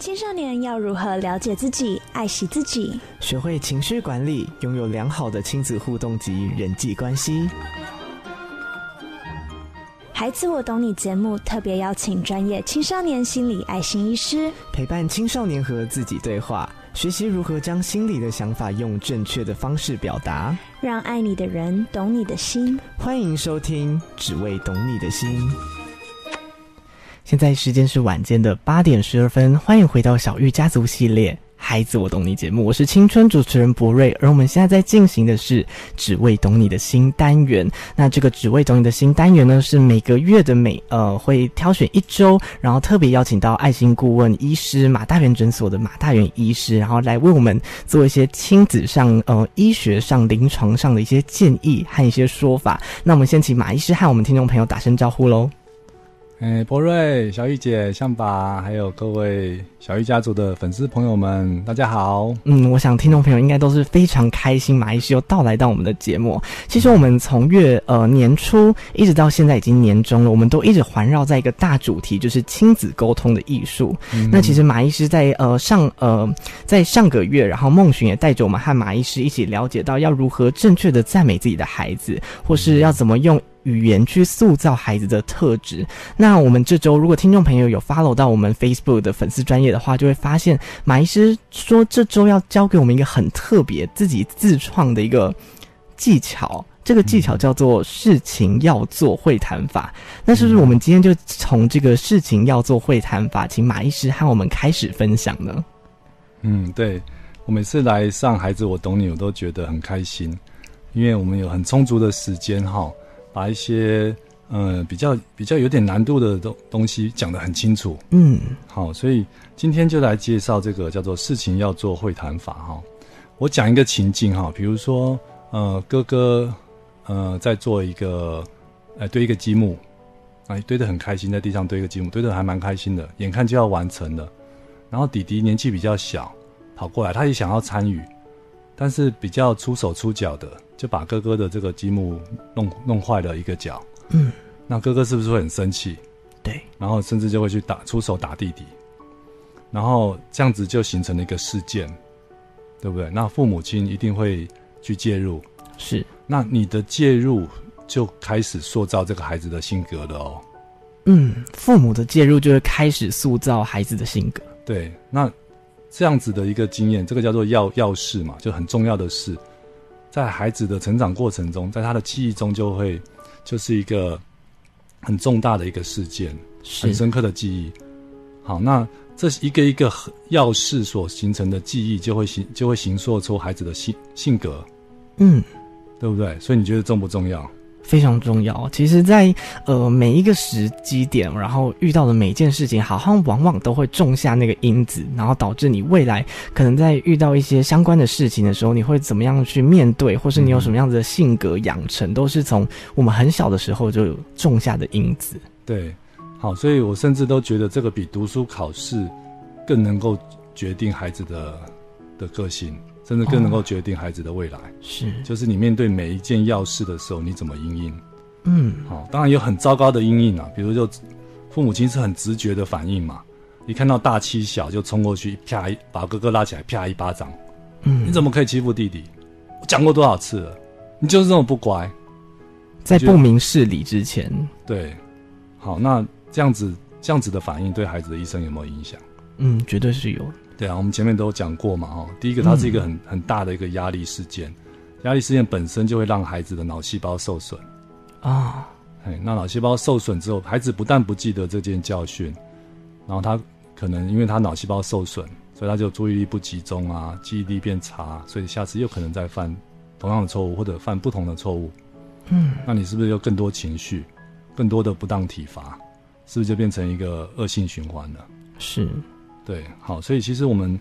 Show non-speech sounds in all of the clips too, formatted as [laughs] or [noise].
青少年要如何了解自己、爱惜自己，学会情绪管理，拥有良好的亲子互动及人际关系。孩子，我懂你节目特别邀请专业青少年心理爱心医师，陪伴青少年和自己对话，学习如何将心里的想法用正确的方式表达，让爱你的人懂你的心。欢迎收听《只为懂你的心》。现在时间是晚间的八点十二分，欢迎回到小玉家族系列《孩子我懂你》节目，我是青春主持人博瑞，而我们现在在进行的是“只为懂你的新”单元。那这个“只为懂你的新”单元呢，是每个月的每呃会挑选一周，然后特别邀请到爱心顾问医师马大元诊所的马大元医师，然后来为我们做一些亲子上呃医学上临床上的一些建议和一些说法。那我们先请马医师和我们听众朋友打声招呼喽。哎，博瑞、小玉姐、象拔，还有各位小玉家族的粉丝朋友们，大家好。嗯，我想听众朋友应该都是非常开心，马医师又到来到我们的节目。其实我们从月呃年初一直到现在已经年终了，我们都一直环绕在一个大主题，就是亲子沟通的艺术。嗯、那其实马医师在呃上呃在上个月，然后孟寻也带着我们和马医师一起了解到要如何正确的赞美自己的孩子，或是要怎么用。语言去塑造孩子的特质。那我们这周如果听众朋友有 follow 到我们 Facebook 的粉丝专业的话，就会发现马医师说这周要教给我们一个很特别、自己自创的一个技巧。这个技巧叫做“事情要做会谈法”。那是不是我们今天就从这个“事情要做会谈法”，请马医师和我们开始分享呢？嗯，对，我每次来上孩子我懂你，我都觉得很开心，因为我们有很充足的时间哈。把一些呃比较比较有点难度的东东西讲得很清楚，嗯，好，所以今天就来介绍这个叫做“事情要做会谈法”哈。我讲一个情境哈，比如说呃哥哥呃在做一个呃堆一个积木，哎堆得很开心，在地上堆一个积木，堆得还蛮开心的，眼看就要完成了。然后弟弟年纪比较小，跑过来，他也想要参与，但是比较出手出脚的。就把哥哥的这个积木弄弄坏了一个角，嗯，那哥哥是不是会很生气？对，然后甚至就会去打出手打弟弟，然后这样子就形成了一个事件，对不对？那父母亲一定会去介入，是。那你的介入就开始塑造这个孩子的性格了哦。嗯，父母的介入就是开始塑造孩子的性格。对，那这样子的一个经验，这个叫做要要事嘛，就很重要的事。在孩子的成长过程中，在他的记忆中就会就是一个很重大的一个事件，很深刻的记忆。好，那这一个一个要事所形成的记忆，就会形就会形塑出孩子的性性格，嗯，对不对？所以你觉得重不重要？非常重要。其实在，呃每一个时机点，然后遇到的每件事情，好像往往都会种下那个因子，然后导致你未来可能在遇到一些相关的事情的时候，你会怎么样去面对，或是你有什么样子的性格养成，都是从我们很小的时候就有种下的因子。对，好，所以我甚至都觉得这个比读书考试更能够决定孩子的的个性。甚至更能够决定孩子的未来，哦、是，就是你面对每一件要事的时候，你怎么应应？嗯，好、哦，当然有很糟糕的因应啊，比如就父母亲是很直觉的反应嘛，一看到大欺小就冲过去，啪一把哥哥拉起来，啪一巴掌，嗯，你怎么可以欺负弟弟？我讲过多少次了，你就是这么不乖，在不明事理之前，对，好，那这样子这样子的反应对孩子的一生有没有影响？嗯，绝对是有。对啊，我们前面都讲过嘛，哈，第一个，它是一个很、嗯、很大的一个压力事件，压力事件本身就会让孩子的脑细胞受损啊，哎，那脑细胞受损之后，孩子不但不记得这件教训，然后他可能因为他脑细胞受损，所以他就注意力不集中啊，记忆力变差，所以下次又可能再犯同样的错误或者犯不同的错误，嗯，那你是不是有更多情绪，更多的不当体罚，是不是就变成一个恶性循环了？是。对，好，所以其实我们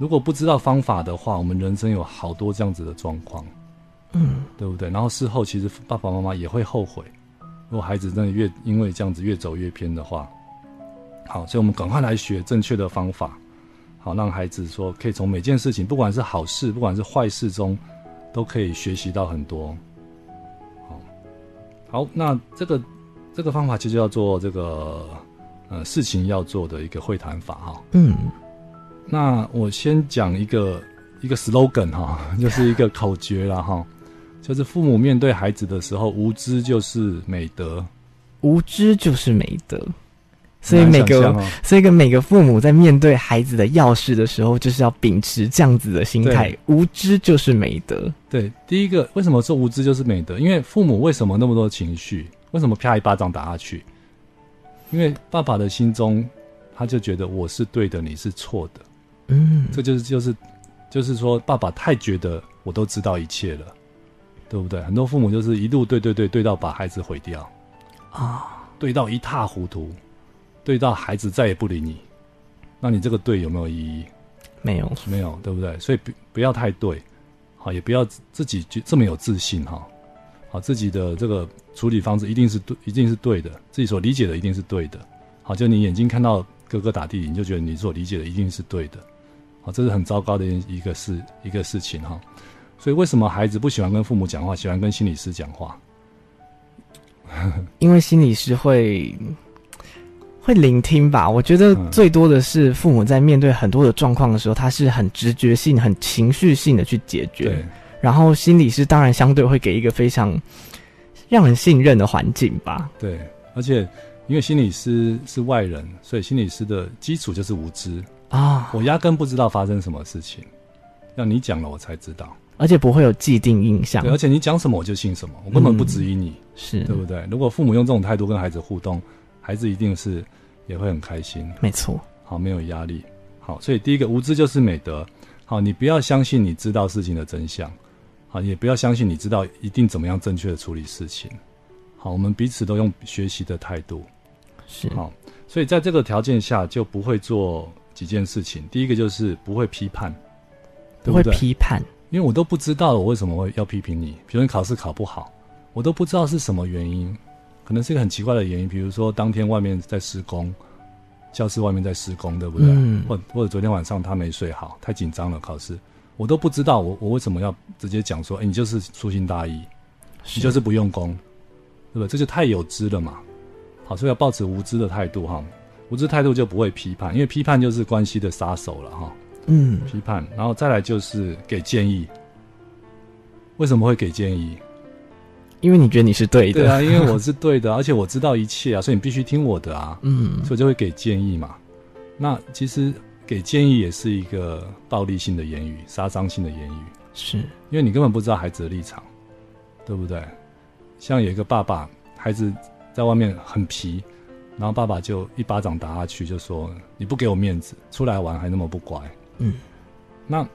如果不知道方法的话，我们人生有好多这样子的状况，嗯，对不对？然后事后其实爸爸妈妈也会后悔，如果孩子真的越因为这样子越走越偏的话，好，所以我们赶快来学正确的方法，好，让孩子说可以从每件事情，不管是好事，不管是坏事中，都可以学习到很多。好，好，那这个这个方法其实叫做这个。呃，事情要做的一个会谈法哈。嗯，那我先讲一个一个 slogan 哈，[laughs] 就是一个口诀了哈，就是父母面对孩子的时候，无知就是美德，无知就是美德。所以每个，哦、所以跟每个父母在面对孩子的要事的时候，就是要秉持这样子的心态，无知就是美德。对，第一个为什么说无知就是美德？因为父母为什么那么多情绪？为什么啪一巴掌打下去？因为爸爸的心中，他就觉得我是对的，你是错的。嗯，这就是就是就是说，爸爸太觉得我都知道一切了，对不对？很多父母就是一路对对对对到把孩子毁掉啊，哦、对到一塌糊涂。对到孩子再也不理你，那你这个对有没有意义？没有，没有，对不对？所以不不要太对，好，也不要自己就这么有自信哈，好，自己的这个处理方式一定是对，一定是对的，自己所理解的一定是对的，好，就你眼睛看到哥哥打弟弟，你就觉得你所理解的一定是对的，好，这是很糟糕的一个事一个事情哈。所以为什么孩子不喜欢跟父母讲话，喜欢跟心理师讲话？[laughs] 因为心理师会。会聆听吧，我觉得最多的是父母在面对很多的状况的时候，他是很直觉性、很情绪性的去解决。对，然后心理师当然相对会给一个非常让人信任的环境吧。对，而且因为心理师是外人，所以心理师的基础就是无知啊，我压根不知道发生什么事情，要你讲了我才知道，而且不会有既定印象。对，而且你讲什么我就信什么，我根本不质疑你，嗯、是对不对？如果父母用这种态度跟孩子互动，孩子一定是。也会很开心，没错。好，没有压力。好，所以第一个无知就是美德。好，你不要相信你知道事情的真相。好，也不要相信你知道一定怎么样正确的处理事情。好，我们彼此都用学习的态度。是。好，所以在这个条件下就不会做几件事情。第一个就是不会批判，不会批判，因为我都不知道我为什么会要批评你。比如你考试考不好，我都不知道是什么原因。可能是一个很奇怪的原因，比如说当天外面在施工，教室外面在施工，对不对？嗯。或或者昨天晚上他没睡好，太紧张了，考试，我都不知道我我为什么要直接讲说，哎，你就是粗心大意，你就是不用功，对不对？这就太有知了嘛。好，所以要保持无知的态度哈，无知态度就不会批判，因为批判就是关系的杀手了哈。嗯。批判，然后再来就是给建议。为什么会给建议？因为你觉得你是对的，对啊，因为我是对的，而且我知道一切啊，所以你必须听我的啊，嗯，所以就会给建议嘛。那其实给建议也是一个暴力性的言语，杀伤性的言语，是因为你根本不知道孩子的立场，对不对？像有一个爸爸，孩子在外面很皮，然后爸爸就一巴掌打下去，就说你不给我面子，出来玩还那么不乖，嗯，那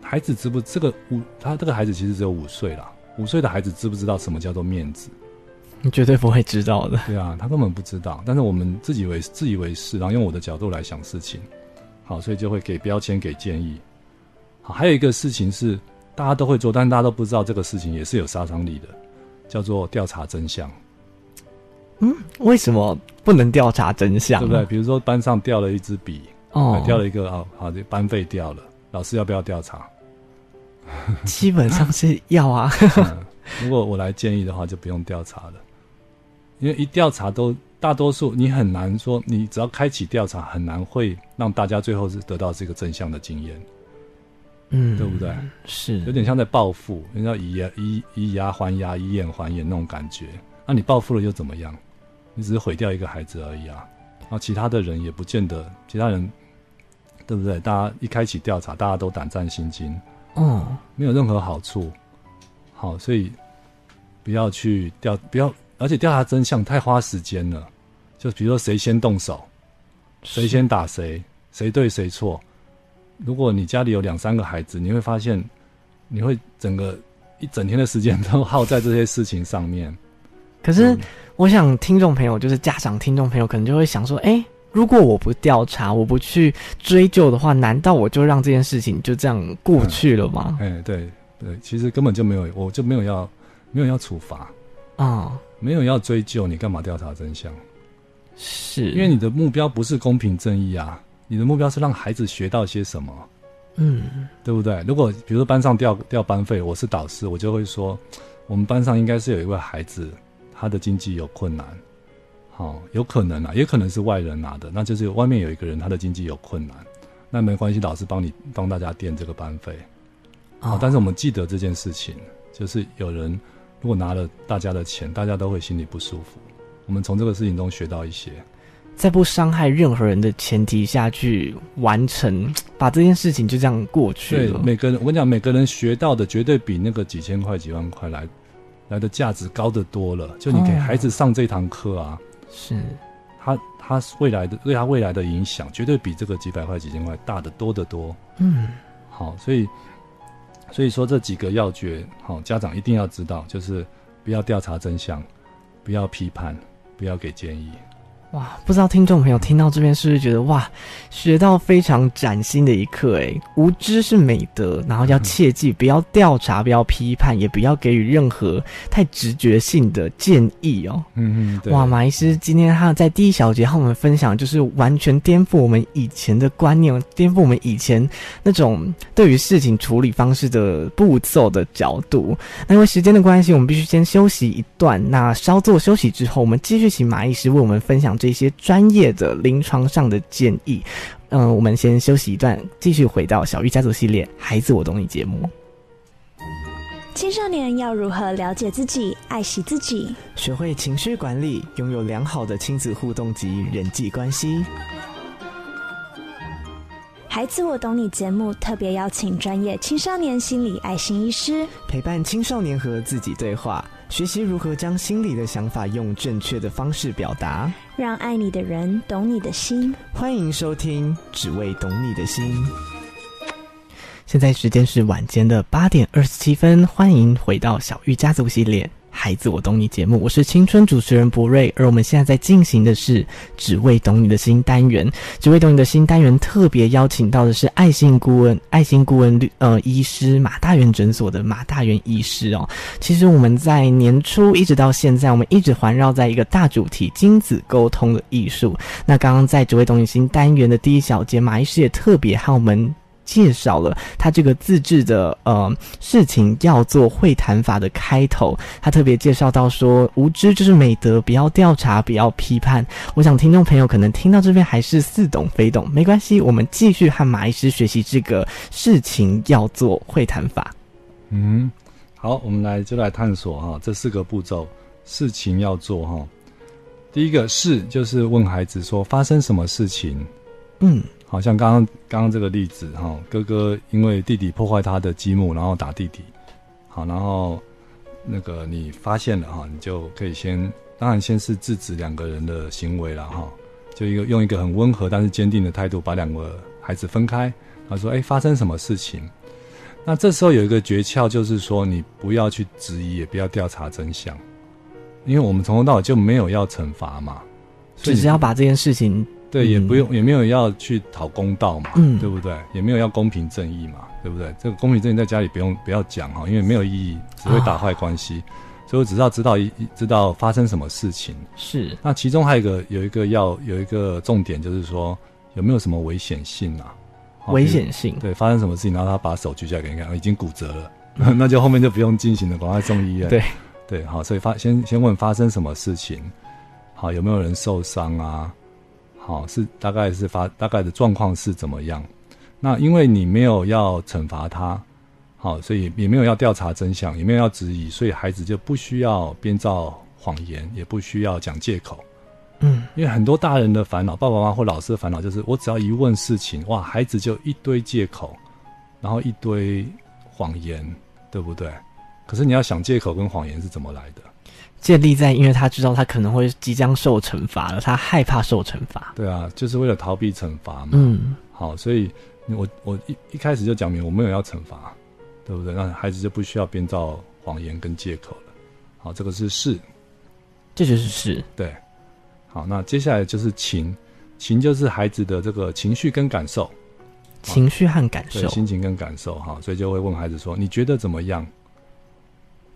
孩子知不这个五，他这个孩子其实只有五岁了。五岁的孩子知不知道什么叫做面子？你绝对不会知道的。对啊，他根本不知道。但是我们自以为自以为是，然后用我的角度来想事情，好，所以就会给标签、给建议。好，还有一个事情是大家都会做，但大家都不知道这个事情也是有杀伤力的，叫做调查真相。嗯，为什么不能调查真相？对不对？比如说班上掉了一支笔，哦，掉了一个啊，好，这班费掉了，老师要不要调查？[laughs] 基本上是要啊、[laughs] 嗯。如果我来建议的话，就不用调查了，因为一调查都大多数你很难说，你只要开启调查，很难会让大家最后是得到这个正向的经验。嗯，对不对？是有点像在报复，人家以牙以以牙还牙，以眼还眼那种感觉。那你报复了又怎么样？你只是毁掉一个孩子而已啊。然后其他的人也不见得，其他人对不对？大家一开启调查，大家都胆战心惊。哦，没有任何好处。好，所以不要去调，不要，而且调查真相太花时间了。就比如说谁先动手，谁先打谁，谁对谁错。如果你家里有两三个孩子，你会发现，你会整个一整天的时间都耗在这些事情上面。可是，我想听众朋友，就是家长听众朋友，可能就会想说，哎。如果我不调查，我不去追究的话，难道我就让这件事情就这样过去了吗？哎、嗯，对对，其实根本就没有，我就没有要，没有要处罚啊，哦、没有要追究，你干嘛调查真相？是因为你的目标不是公平正义啊，你的目标是让孩子学到些什么？嗯，对不对？如果比如说班上调调班费，我是导师，我就会说，我们班上应该是有一位孩子，他的经济有困难。哦，有可能啊，也可能是外人拿的，那就是外面有一个人，他的经济有困难，那没关系，老师帮你帮大家垫这个班费。哦、啊，但是我们记得这件事情，就是有人如果拿了大家的钱，大家都会心里不舒服。我们从这个事情中学到一些。在不伤害任何人的前提下去完成，把这件事情就这样过去了。对，每个人，我跟你讲，每个人学到的绝对比那个几千块、几万块来来的价值高得多了。就你给孩子上这堂课啊，是、哦，他他未来的对他未来的影响，绝对比这个几百块、几千块大得多得多。嗯，好，所以所以说这几个要诀，好，家长一定要知道，就是不要调查真相，不要批判，不要给建议。哇，不知道听众朋友听到这边是不是觉得哇，学到非常崭新的一课？诶，无知是美德，然后要切记不要调查，不要批判，也不要给予任何太直觉性的建议哦。嗯嗯，对。哇，马医师今天他在第一小节和我们分享，就是完全颠覆我们以前的观念，颠覆我们以前那种对于事情处理方式的步骤的角度。那因为时间的关系，我们必须先休息一段。那稍作休息之后，我们继续请马医师为我们分享。这些专业的临床上的建议，嗯、呃，我们先休息一段，继续回到小玉家族系列《孩子我懂你》节目。青少年要如何了解自己、爱惜自己，学会情绪管理，拥有良好的亲子互动及人际关系。孩子我懂你节目特别邀请专业青少年心理爱心医师，陪伴青少年和自己对话。学习如何将心里的想法用正确的方式表达，让爱你的人懂你的心。欢迎收听《只为懂你的心》。现在时间是晚间的八点二十七分，欢迎回到小玉家族系列。孩子，我懂你节目，我是青春主持人博瑞，而我们现在在进行的是“只为懂你的心”单元。“只为懂你的心”单元特别邀请到的是爱心顾问、爱心顾问呃医师马大元诊所的马大元医师哦。其实我们在年初一直到现在，我们一直环绕在一个大主题——亲子沟通的艺术。那刚刚在“只为懂你新”单元的第一小节，马医师也特别和我们。介绍了他这个自制的呃事情要做会谈法的开头，他特别介绍到说，无知就是美德，不要调查，不要批判。我想听众朋友可能听到这边还是似懂非懂，没关系，我们继续和马医师学习这个事情要做会谈法。嗯，好，我们来就来探索哈这四个步骤，事情要做哈。第一个是就是问孩子说发生什么事情，嗯。好像刚刚刚刚这个例子哈，哥哥因为弟弟破坏他的积木，然后打弟弟，好，然后那个你发现了哈，你就可以先，当然先是制止两个人的行为了哈，就一个用一个很温和但是坚定的态度把两个孩子分开，他说：“哎，发生什么事情？”那这时候有一个诀窍，就是说你不要去质疑，也不要调查真相，因为我们从头到尾就没有要惩罚嘛，只是要把这件事情。对，也不用，也没有要去讨公道嘛，嗯，对不对？也没有要公平正义嘛，对不对？这个公平正义在家里不用不要讲哈，因为没有意义，只会打坏关系。哦、所以我只要知道一知道发生什么事情是。那其中还有一个有一个要有一个重点，就是说有没有什么危险性啊？危险性对，发生什么事情，然后他把手举起来给你看，已经骨折了，嗯、[laughs] 那就后面就不用进行了，赶快送医院。对对，好，所以发先先问发生什么事情，好，有没有人受伤啊？好，是大概是发大概的状况是怎么样？那因为你没有要惩罚他，好，所以也没有要调查真相，也没有要质疑，所以孩子就不需要编造谎言，也不需要讲借口。嗯，因为很多大人的烦恼，爸爸妈妈或老师的烦恼就是，我只要一问事情，哇，孩子就一堆借口，然后一堆谎言，对不对？可是你要想借口跟谎言是怎么来的？建立在，因为他知道他可能会即将受惩罚了，他害怕受惩罚。对啊，就是为了逃避惩罚嘛。嗯，好，所以我我一一开始就讲明我没有要惩罚，对不对？那孩子就不需要编造谎言跟借口了。好，这个是事，这就是事。对，好，那接下来就是情，情就是孩子的这个情绪跟感受，情绪和感受，心情跟感受哈，所以就会问孩子说：“你觉得怎么样？”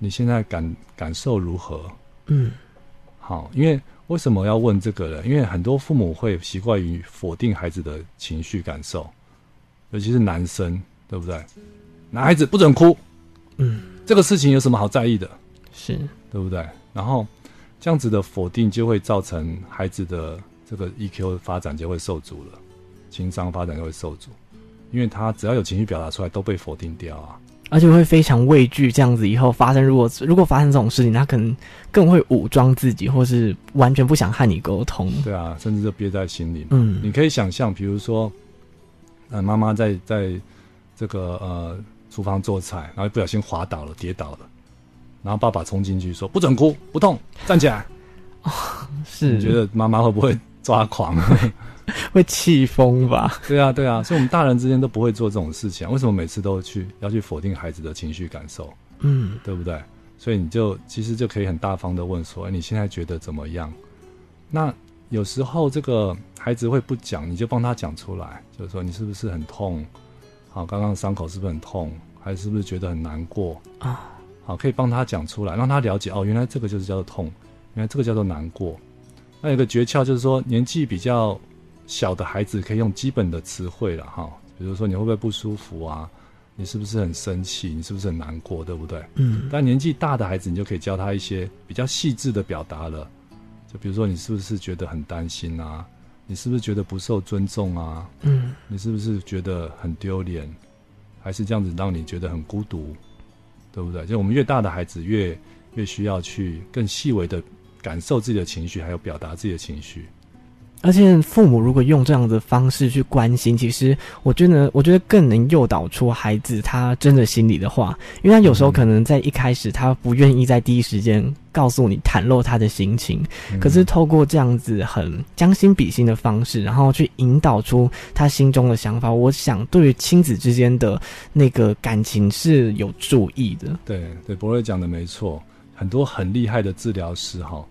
你现在感感受如何？嗯，好，因为为什么要问这个呢？因为很多父母会习惯于否定孩子的情绪感受，尤其是男生，对不对？男孩子不准哭，嗯，这个事情有什么好在意的？是，对不对？然后这样子的否定就会造成孩子的这个 EQ 发展就会受阻了。情商发展就会受阻，因为他只要有情绪表达出来，都被否定掉啊。而且会非常畏惧这样子以后发生，如果如果发生这种事情，他可能更会武装自己，或是完全不想和你沟通。对啊，甚至就憋在心里。嗯，你可以想象，比如说，呃，妈妈在在这个呃厨房做菜，然后不小心滑倒了，跌倒了，然后爸爸冲进去说：“不准哭，不痛，站起来。”哦，是。你觉得妈妈会不会抓狂？[laughs] [laughs] 会气疯吧？对啊，对啊，所以我们大人之间都不会做这种事情。为什么每次都去要去否定孩子的情绪感受？嗯，对不对？所以你就其实就可以很大方的问说：“哎，你现在觉得怎么样？”那有时候这个孩子会不讲，你就帮他讲出来，就是说你是不是很痛？好，刚刚伤口是不是很痛？还是不是觉得很难过啊？好，可以帮他讲出来，让他了解哦，原来这个就是叫做痛，原来这个叫做难过。那有个诀窍就是说，年纪比较。小的孩子可以用基本的词汇了哈，比如说你会不会不舒服啊？你是不是很生气？你是不是很难过？对不对？嗯。但年纪大的孩子，你就可以教他一些比较细致的表达了。就比如说，你是不是觉得很担心啊？你是不是觉得不受尊重啊？嗯。你是不是觉得很丢脸？还是这样子让你觉得很孤独？对不对？就我们越大的孩子越，越越需要去更细微的感受自己的情绪，还有表达自己的情绪。而且父母如果用这样的方式去关心，其实我觉得，我觉得更能诱导出孩子他真的心里的话，因为他有时候可能在一开始他不愿意在第一时间告诉你袒露他的心情，嗯、可是透过这样子很将心比心的方式，然后去引导出他心中的想法，我想对于亲子之间的那个感情是有注意的。对对，博瑞讲的没错，很多很厉害的治疗师哈。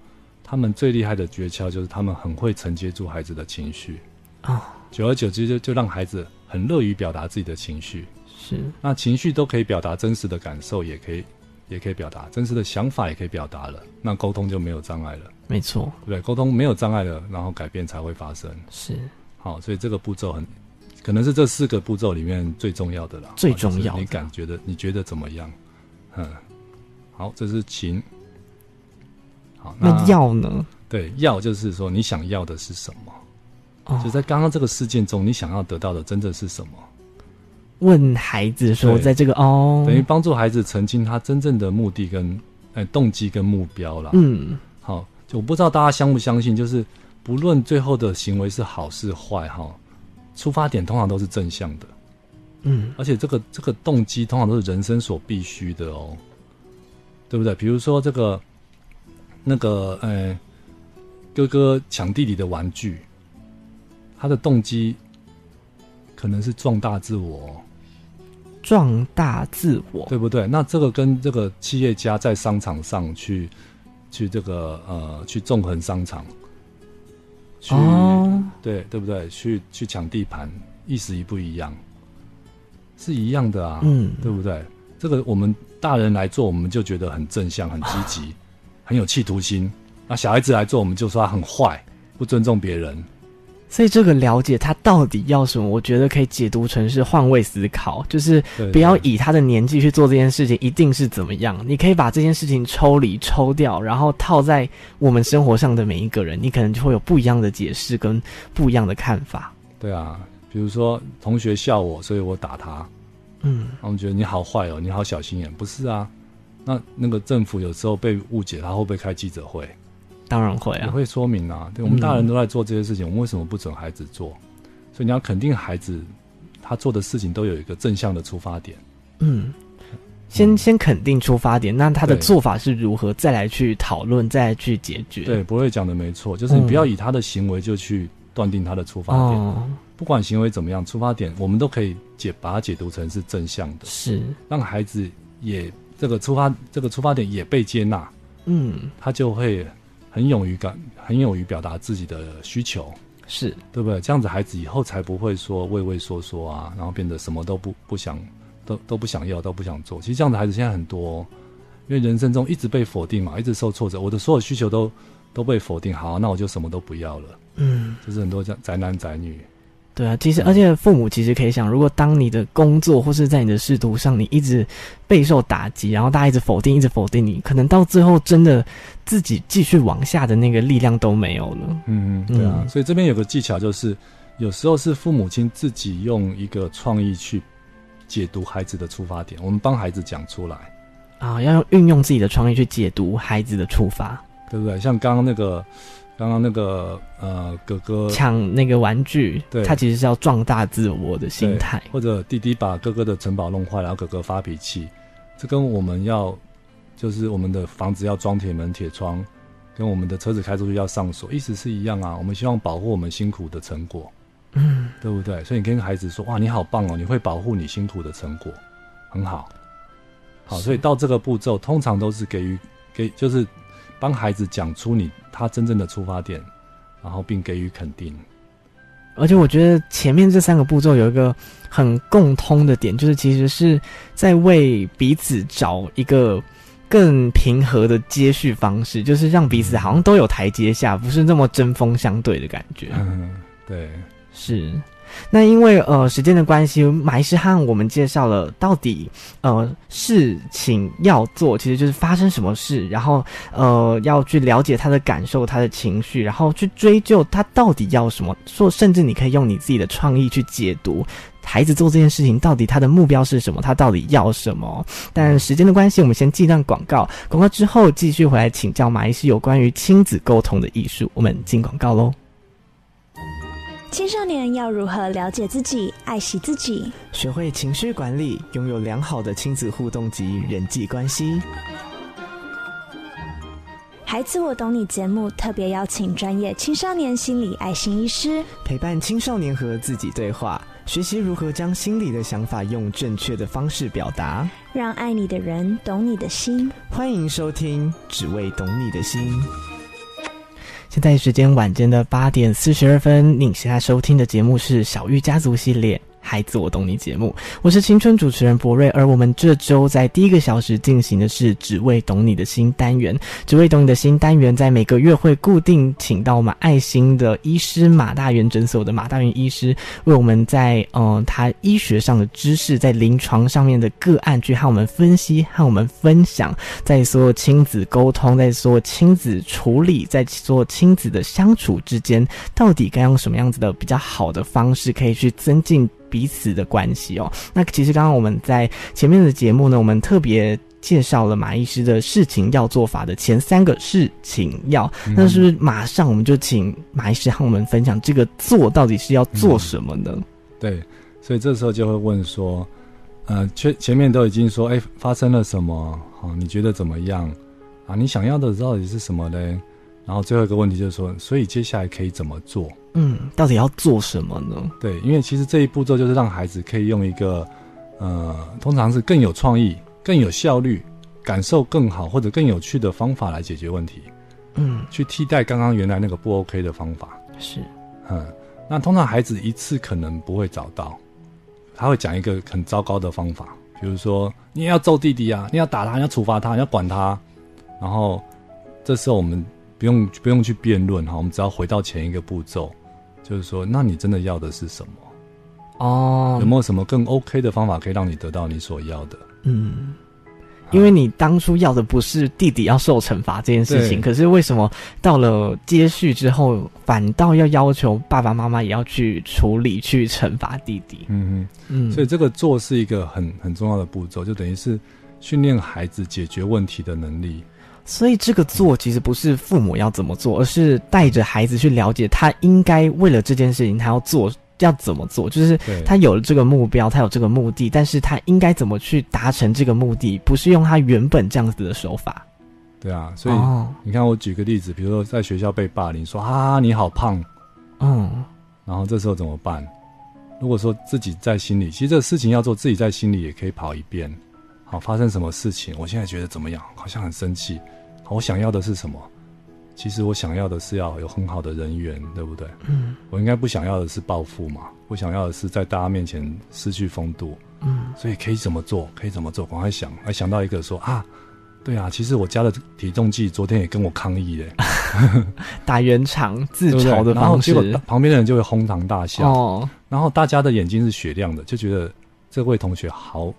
他们最厉害的诀窍就是他们很会承接住孩子的情绪啊，哦、久而久之就就让孩子很乐于表达自己的情绪。是，那情绪都可以表达真实的感受，也可以也可以表达真实的想法，也可以表达了，那沟通就没有障碍了。没错，对，沟通没有障碍了，然后改变才会发生。是，好，所以这个步骤很可能是这四个步骤里面最重要的了。最重要，你感觉的，你觉得怎么样？嗯，好，这是情。好，那，要呢？对，要就是说你想要的是什么？哦，就在刚刚这个事件中，你想要得到的真的是什么？问孩子说，在这个哦，等于帮助孩子澄清他真正的目的跟哎动机跟目标了。嗯，好，就我不知道大家相不相信，就是不论最后的行为是好是坏，哈，出发点通常都是正向的。嗯，而且这个这个动机通常都是人生所必须的哦，对不对？比如说这个。那个，呃、欸，哥哥抢弟弟的玩具，他的动机可能是壮大自我，壮大自我，对不对？那这个跟这个企业家在商场上去，去这个呃，去纵横商场，去，哦、对对不对？去去抢地盘，意思一不一样？是一样的啊，嗯，对不对？这个我们大人来做，我们就觉得很正向、很积极。很有企图心，那小孩子来做，我们就说他很坏，不尊重别人。所以这个了解他到底要什么，我觉得可以解读成是换位思考，就是不要以他的年纪去做这件事情，一定是怎么样。你可以把这件事情抽离、抽掉，然后套在我们生活上的每一个人，你可能就会有不一样的解释跟不一样的看法。对啊，比如说同学笑我，所以我打他。嗯，我们觉得你好坏哦，你好小心眼，不是啊。那那个政府有时候被误解，他会不会开记者会？当然会啊，也会说明啊。对，我们大人都在做这些事情，嗯、我们为什么不准孩子做？所以你要肯定孩子，他做的事情都有一个正向的出发点。嗯，先、嗯、先肯定出发点，那他的做法是如何，再来去讨论，再来去解决。对，不会讲的没错，就是你不要以他的行为就去断定他的出发点。嗯、不管行为怎么样，出发点我们都可以解把它解读成是正向的，是让孩子也。这个出发，这个出发点也被接纳，嗯，他就会很勇于感，很勇于表达自己的需求，是对不对？这样子孩子以后才不会说畏畏缩缩啊，然后变得什么都不不想，都都不想要，都不想做。其实这样的孩子现在很多，因为人生中一直被否定嘛，一直受挫折，我的所有需求都都被否定，好，那我就什么都不要了，嗯，就是很多宅男宅女。对啊，其实而且父母其实可以想，如果当你的工作或是在你的仕途上，你一直备受打击，然后大家一直否定，一直否定你，可能到最后真的自己继续往下的那个力量都没有了。嗯嗯，对啊。嗯、所以这边有个技巧，就是有时候是父母亲自己用一个创意去解读孩子的出发点，我们帮孩子讲出来啊，要用运用自己的创意去解读孩子的出发，对不对？像刚刚那个，刚刚那个呃，哥哥抢那个玩具，对，他其实是要壮大自我的心态，或者弟弟把哥哥的城堡弄坏，然后哥哥发脾气，这跟我们要就是我们的房子要装铁门铁窗，跟我们的车子开出去要上锁，意思是一样啊。我们希望保护我们辛苦的成果。嗯，对不对？所以你跟孩子说：“哇，你好棒哦！你会保护你辛苦的成果，很好。”好，所以到这个步骤，通常都是给予给，就是帮孩子讲出你他真正的出发点，然后并给予肯定。而且我觉得前面这三个步骤有一个很共通的点，就是其实是在为彼此找一个更平和的接续方式，就是让彼此好像都有台阶下，不是那么针锋相对的感觉。嗯，对。是，那因为呃时间的关系，马医师和我们介绍了到底呃事情要做，其实就是发生什么事，然后呃要去了解他的感受、他的情绪，然后去追究他到底要什么。说甚至你可以用你自己的创意去解读孩子做这件事情到底他的目标是什么，他到底要什么。但时间的关系，我们先记一段广告，广告之后继续回来请教马医师有关于亲子沟通的艺术。我们进广告喽。青少年要如何了解自己、爱惜自己，学会情绪管理，拥有良好的亲子互动及人际关系？孩子，我懂你节目特别邀请专业青少年心理爱心医师，陪伴青少年和自己对话，学习如何将心里的想法用正确的方式表达，让爱你的人懂你的心。欢迎收听《只为懂你的心》。现在时间晚间的八点四十二分，您现在收听的节目是小玉家族系列。孩子，我懂你节目，我是青春主持人博瑞，而我们这周在第一个小时进行的是“只为懂你的心”单元。“只为懂你的心”单元在每个月会固定请到我们爱心的医师马大元诊所的马大元医师，为我们在嗯、他医学上的知识，在临床上面的个案去和我们分析，和我们分享，在所有亲子沟通，在所有亲子处理，在所有亲子的相处之间，到底该用什么样子的比较好的方式，可以去增进。彼此的关系哦，那其实刚刚我们在前面的节目呢，我们特别介绍了马医师的事情要做法的前三个事情要，嗯、那是不是马上我们就请马医师和我们分享这个做到底是要做什么呢？嗯、对，所以这时候就会问说，呃，前前面都已经说，哎，发生了什么？好、哦，你觉得怎么样？啊，你想要的到底是什么嘞？然后最后一个问题就是说，所以接下来可以怎么做？嗯，到底要做什么呢？对，因为其实这一步骤就是让孩子可以用一个，呃，通常是更有创意、更有效率、感受更好或者更有趣的方法来解决问题。嗯，去替代刚刚原来那个不 OK 的方法。是，嗯，那通常孩子一次可能不会找到，他会讲一个很糟糕的方法，比如说你也要揍弟弟啊，你要打他，你要处罚他，你要管他，然后这时候我们不用不用去辩论哈，我们只要回到前一个步骤。就是说，那你真的要的是什么？哦，有没有什么更 OK 的方法可以让你得到你所要的？嗯，因为你当初要的不是弟弟要受惩罚这件事情，可是为什么到了接续之后，反倒要要求爸爸妈妈也要去处理、去惩罚弟弟？嗯嗯，所以这个做是一个很很重要的步骤，就等于是训练孩子解决问题的能力。所以这个做其实不是父母要怎么做，而是带着孩子去了解他应该为了这件事情他要做要怎么做，就是他有了这个目标，他有这个目的，但是他应该怎么去达成这个目的，不是用他原本这样子的手法。对啊，所以你看我举个例子，比如说在学校被霸凌，说啊你好胖，嗯，然后这时候怎么办？如果说自己在心里，其实这个事情要做，自己在心里也可以跑一遍。好，发生什么事情？我现在觉得怎么样？好像很生气。我想要的是什么？其实我想要的是要有很好的人缘，对不对？嗯。我应该不想要的是暴富嘛？我想要的是在大家面前失去风度。嗯。所以可以怎么做？可以怎么做？赶快想，还想到一个说啊，对啊，其实我家的体重计昨天也跟我抗议嘞，[laughs] 打圆场自嘲的方式，然后结果旁边的人就会哄堂大笑。哦。然后大家的眼睛是雪亮的，就觉得这位同学好。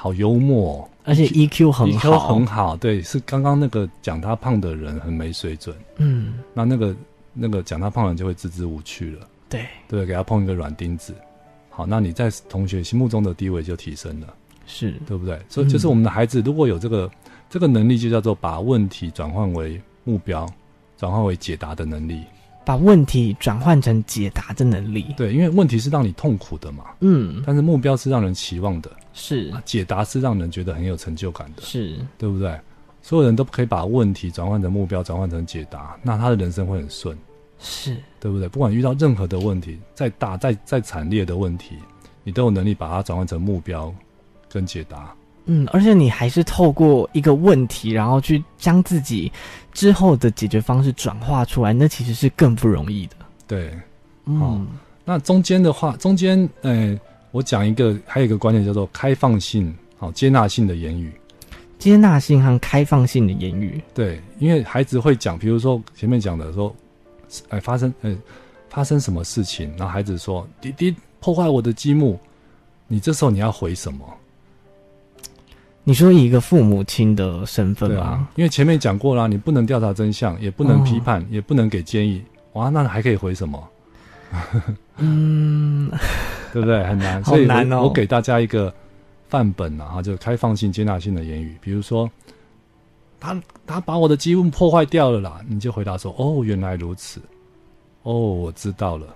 好幽默哦，而且 EQ 很好，EQ 很好。对，是刚刚那个讲他胖的人很没水准。嗯，那那个那个讲他胖的人就会支支吾去了。对，对？给他碰一个软钉子，好，那你在同学心目中的地位就提升了，是对不对？所以就是我们的孩子如果有这个、嗯、这个能力，就叫做把问题转换为目标，转换为解答的能力。把问题转换成解答的能力，对，因为问题是让你痛苦的嘛，嗯，但是目标是让人期望的，是解答是让人觉得很有成就感的，是对不对？所有人都可以把问题转换成目标，转换成解答，那他的人生会很顺，是对不对？不管遇到任何的问题，再大再再惨烈的问题，你都有能力把它转换成目标跟解答。嗯，而且你还是透过一个问题，然后去将自己之后的解决方式转化出来，那其实是更不容易的。对，嗯，哦、那中间的话，中间，呃，我讲一个，还有一个观念叫做开放性，好、哦，接纳性的言语，接纳性和开放性的言语。对，因为孩子会讲，比如说前面讲的说，哎，发生，呃，发生什么事情，然后孩子说，弟弟破坏我的积木，你这时候你要回什么？你说以一个父母亲的身份吗？啊，因为前面讲过了，你不能调查真相，也不能批判，哦、也不能给建议。哇，那还可以回什么？[laughs] 嗯，[laughs] 对不对？很难，好难哦。所以我，我给大家一个范本啊，就开放性、接纳性的言语。比如说，他他把我的积木破坏掉了啦，你就回答说：“哦，原来如此。哦，我知道了，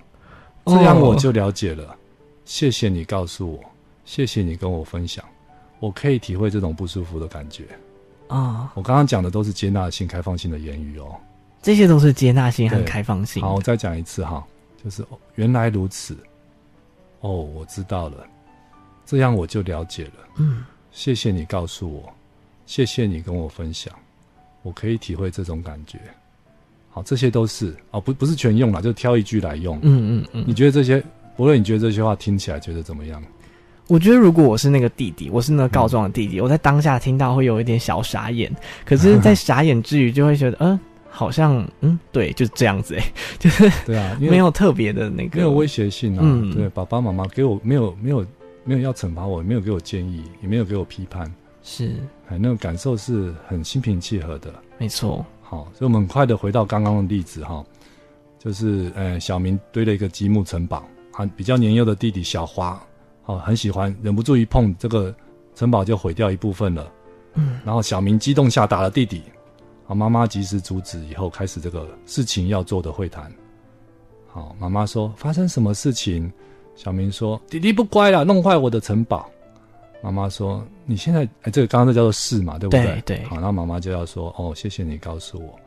这样我就了解了。哦、谢谢你告诉我，谢谢你跟我分享。”我可以体会这种不舒服的感觉啊！哦、我刚刚讲的都是接纳性、开放性的言语哦，这些都是接纳性和开放性。好，我再讲一次哈，就是、哦、原来如此，哦，我知道了，这样我就了解了。嗯，谢谢你告诉我，谢谢你跟我分享，我可以体会这种感觉。好，这些都是哦，不不是全用了，就挑一句来用。嗯嗯嗯，你觉得这些，不论你觉得这些话听起来觉得怎么样？我觉得如果我是那个弟弟，我是那个告状的弟弟，嗯、我在当下听到会有一点小傻眼，可是，在 [laughs] 傻眼之余，就会觉得，嗯、呃，好像，嗯，对，就是这样子，哎，[laughs] 就是对啊，没有特别的那个，没有威胁性啊，嗯，对，爸爸妈妈给我没有没有没有要惩罚我，也没有给我建议，也没有给我批判，是，哎，那种感受是很心平气和的，没错。好，所以我们很快的回到刚刚的例子哈，就是，呃，小明堆了一个积木城堡，啊，比较年幼的弟弟小花。哦，很喜欢，忍不住一碰这个城堡就毁掉一部分了。嗯，然后小明激动下打了弟弟，好，妈妈及时阻止以后，开始这个事情要做的会谈。好，妈妈说发生什么事情？小明说弟弟不乖了，弄坏我的城堡。妈妈说你现在哎，这个刚刚这叫做事嘛，对不对？对对。好，那妈妈就要说哦，谢谢你告诉我，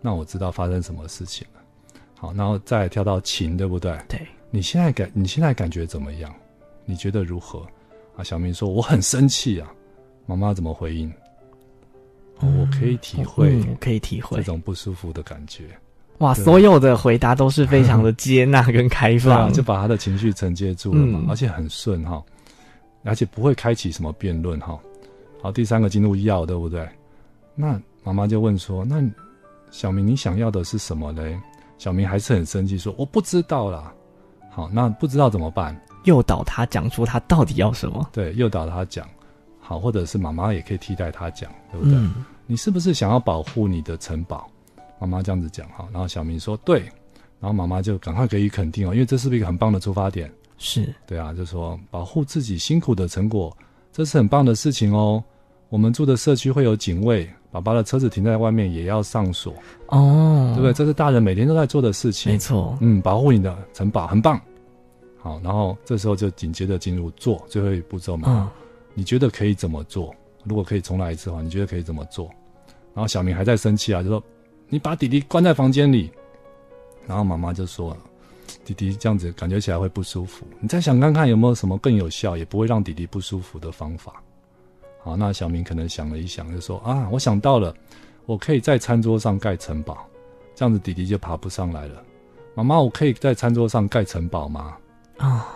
那我知道发生什么事情了。好，然后再跳到情，对不对？对。你现在感你现在感觉怎么样？你觉得如何？啊，小明说我很生气啊。妈妈怎么回应？嗯、我可以体会，我可以体会这种不舒服的感觉。哇，所有的回答都是非常的接纳跟开放，啊、就把他的情绪承接住了嘛，嗯、而且很顺哈，而且不会开启什么辩论哈。好，第三个进入要，对不对？那妈妈就问说：“那小明，你想要的是什么嘞？”小明还是很生气，说：“我不知道啦。”好，那不知道怎么办？诱导他讲出他到底要什么？对，诱导他讲，好，或者是妈妈也可以替代他讲，对不对？嗯、你是不是想要保护你的城堡？妈妈这样子讲哈，然后小明说对，然后妈妈就赶快给予肯定哦，因为这是不是一个很棒的出发点？是对啊，就说保护自己辛苦的成果，这是很棒的事情哦。我们住的社区会有警卫，爸爸的车子停在外面也要上锁哦，对不对？这是大人每天都在做的事情，没错。嗯，保护你的城堡很棒。好，然后这时候就紧接着进入做最后一步骤嘛。嗯，你觉得可以怎么做？如果可以重来一次的话，你觉得可以怎么做？然后小明还在生气啊，就说：“你把弟弟关在房间里。”然后妈妈就说：“弟弟这样子感觉起来会不舒服，你再想看看有没有什么更有效，也不会让弟弟不舒服的方法。”好，那小明可能想了一想，就说：“啊，我想到了，我可以在餐桌上盖城堡，这样子弟弟就爬不上来了。”妈妈，我可以在餐桌上盖城堡吗？啊，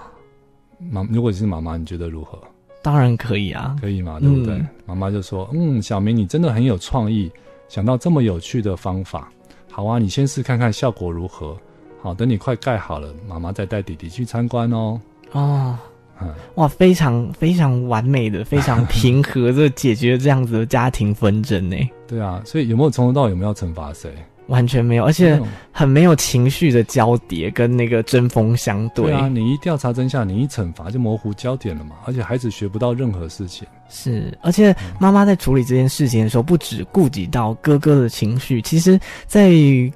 妈、哦，如果你是妈妈，你觉得如何？当然可以啊，可以嘛，对不对？妈妈、嗯、就说：“嗯，小明，你真的很有创意，想到这么有趣的方法。好啊，你先试看看效果如何。好，等你快盖好了，妈妈再带弟弟去参观哦。”哦，嗯，哇，非常非常完美的，非常平和 [laughs] 的解决这样子的家庭纷争呢。对啊，所以有没有从头到尾有没有要惩罚谁？完全没有，而且很没有情绪的交叠，跟那个针锋相对。对啊，你一调查真相，你一惩罚就模糊焦点了嘛，而且孩子学不到任何事情。是，而且妈妈在处理这件事情的时候，不只顾及到哥哥的情绪，其实，在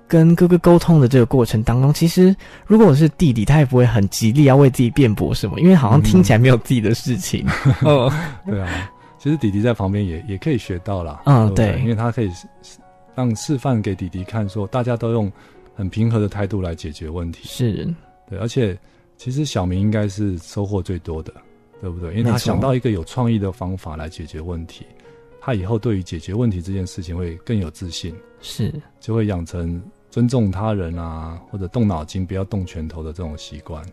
跟哥哥沟通的这个过程当中，其实如果我是弟弟，他也不会很极力要为自己辩驳什么，因为好像听起来没有自己的事情。嗯，[laughs] 对啊，其实弟弟在旁边也也可以学到啦。嗯，对，对，因为他可以。让示范给弟弟看，说大家都用很平和的态度来解决问题。是，对，而且其实小明应该是收获最多的，对不对？因为他想到一个有创意的方法来解决问题，他以后对于解决问题这件事情会更有自信，是，就会养成尊重他人啊，或者动脑筋不要动拳头的这种习惯。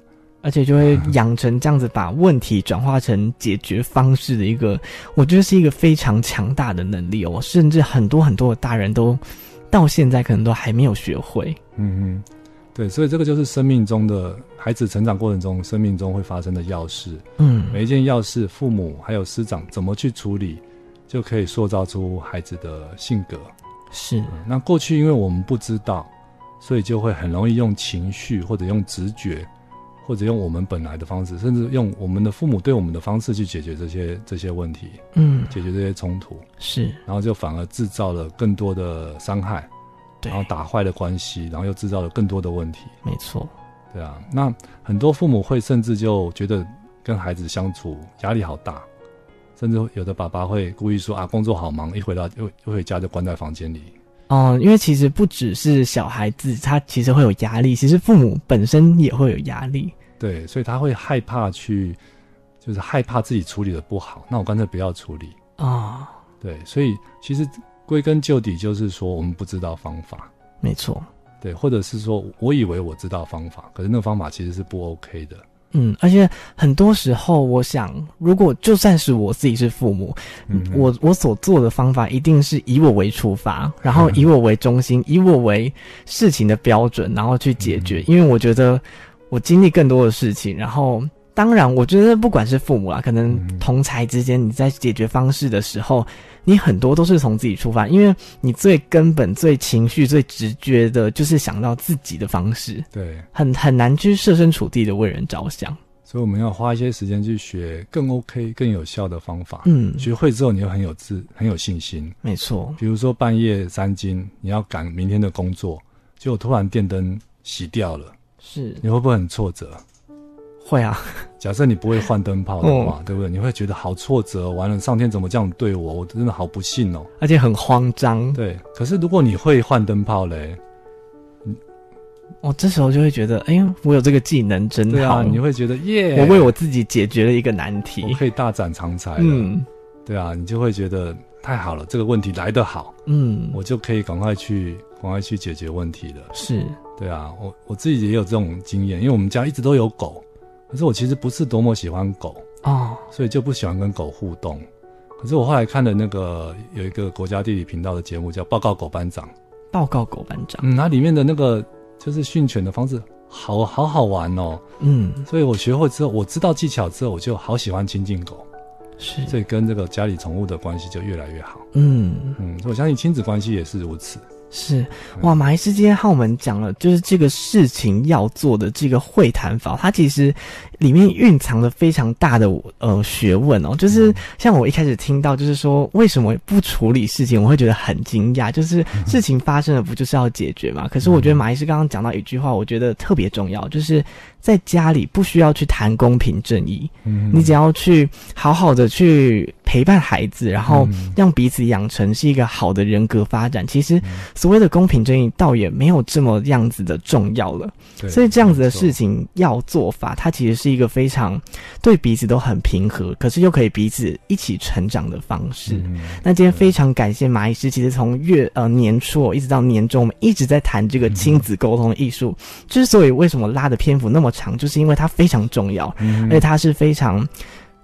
而且就会养成这样子把问题转化成解决方式的一个，我觉得是一个非常强大的能力哦。甚至很多很多的大人都到现在可能都还没有学会。嗯嗯，对，所以这个就是生命中的孩子成长过程中，生命中会发生的要事。嗯，每一件要事，父母还有师长怎么去处理，就可以塑造出孩子的性格。是，嗯，那过去因为我们不知道，所以就会很容易用情绪或者用直觉。或者用我们本来的方式，甚至用我们的父母对我们的方式去解决这些这些问题，嗯，解决这些冲突，是，然后就反而制造了更多的伤害，对，然后打坏了关系，然后又制造了更多的问题。没错，对啊，那很多父母会甚至就觉得跟孩子相处压力好大，甚至有的爸爸会故意说啊，工作好忙，一回到又又回家就关在房间里。哦，因为其实不只是小孩子，他其实会有压力，其实父母本身也会有压力。对，所以他会害怕去，就是害怕自己处理的不好，那我干脆不要处理啊。哦、对，所以其实归根究底就是说，我们不知道方法。没错。对，或者是说我以为我知道方法，可是那个方法其实是不 OK 的。嗯，而且很多时候，我想，如果就算是我自己是父母，嗯，我我所做的方法一定是以我为出发，然后以我为中心，嗯、[laughs] 以我为事情的标准，然后去解决。嗯、因为我觉得我经历更多的事情，然后当然，我觉得不管是父母啊，可能同才之间，你在解决方式的时候。你很多都是从自己出发，因为你最根本、最情绪、最直觉的，就是想到自己的方式。对，很很难去设身处地的为人着想。所以我们要花一些时间去学更 OK、更有效的方法。嗯，学会之后，你就很有自、很有信心。没错。比如说半夜三更，你要赶明天的工作，结果突然电灯熄掉了，是，你会不会很挫折？会啊，[laughs] 假设你不会换灯泡的话，嗯、对不对？你会觉得好挫折，完了，上天怎么这样对我？我真的好不幸哦，而且很慌张。对，可是如果你会换灯泡嘞，我这时候就会觉得，哎呀，我有这个技能真好。对啊，你会觉得耶，我为我自己解决了一个难题，我可以大展长才。嗯，对啊，你就会觉得太好了，这个问题来得好。嗯，我就可以赶快去，赶快去解决问题了。是，对啊，我我自己也有这种经验，因为我们家一直都有狗。可是我其实不是多么喜欢狗哦，所以就不喜欢跟狗互动。可是我后来看了那个有一个国家地理频道的节目叫《报告狗班长》，报告狗班长，嗯，它里面的那个就是训犬的方式，好好好玩哦，嗯，所以我学会之后，我知道技巧之后，我就好喜欢亲近狗，是，所以跟这个家里宠物的关系就越来越好，嗯。嗯，所以我相信亲子关系也是如此。是哇，马医师今天和我们讲了，就是这个事情要做的这个会谈法，它其实里面蕴藏了非常大的呃学问哦。就是像我一开始听到，就是说为什么不处理事情，我会觉得很惊讶。就是事情发生了，不就是要解决嘛？可是我觉得马医师刚刚讲到一句话，我觉得特别重要，就是在家里不需要去谈公平正义，嗯，你只要去好好的去陪伴孩子，然后让彼此养成是一个好的人格发展。其实。所谓的公平正义，倒也没有这么样子的重要了。所以这样子的事情要做法，它其实是一个非常对彼此都很平和，可是又可以彼此一起成长的方式。嗯、那今天非常感谢马医师，其实从月呃年初一直到年终，我们一直在谈这个亲子沟通的艺术。之、嗯、所以为什么拉的篇幅那么长，就是因为它非常重要，嗯、而且它是非常。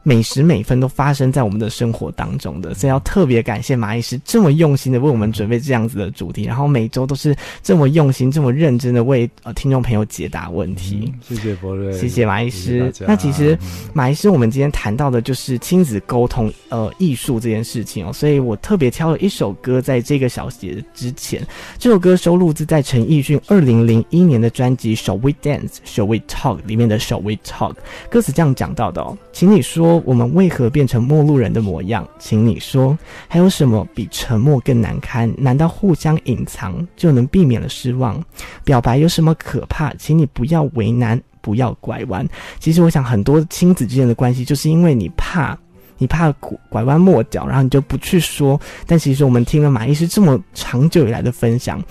每时每分都发生在我们的生活当中的，所以要特别感谢马医师这么用心的为我们准备这样子的主题，然后每周都是这么用心、这么认真的为呃听众朋友解答问题。嗯、谢谢博瑞，谢谢马医师。那其实马医师，我们今天谈到的就是亲子沟通呃艺术这件事情哦，所以我特别挑了一首歌，在这个小节之前，这首歌收录自在陈奕迅二零零一年的专辑《Shall We Dance? Shall We Talk》里面的《Shall We Talk》，歌词这样讲到的哦，请你说。我们为何变成陌路人的模样？请你说，还有什么比沉默更难堪？难道互相隐藏就能避免了失望？表白有什么可怕？请你不要为难，不要拐弯。其实我想，很多亲子之间的关系，就是因为你怕，你怕拐弯抹角，然后你就不去说。但其实我们听了马医师这么长久以来的分享。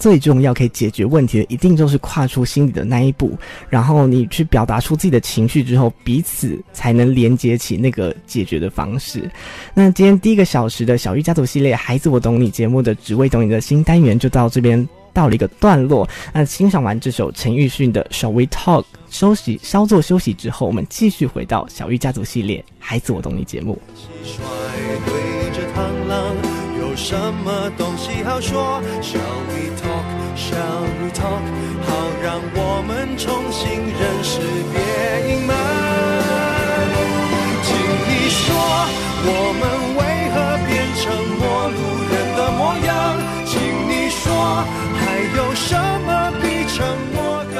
最重要可以解决问题的，一定就是跨出心里的那一步，然后你去表达出自己的情绪之后，彼此才能连接起那个解决的方式。那今天第一个小时的小玉家族系列《孩子我懂你》节目的只为懂你的新单元就到这边到了一个段落。那欣赏完这首陈奕迅的《Shall We Talk》，休息稍作休息之后，我们继续回到小玉家族系列《孩子我懂你》节目。什么东西好说？Shall we talk? Shall we talk? 好让我们重新认识，别隐瞒。请你说，我们为何变成陌路人的模样？请你说，还有什么比沉默更？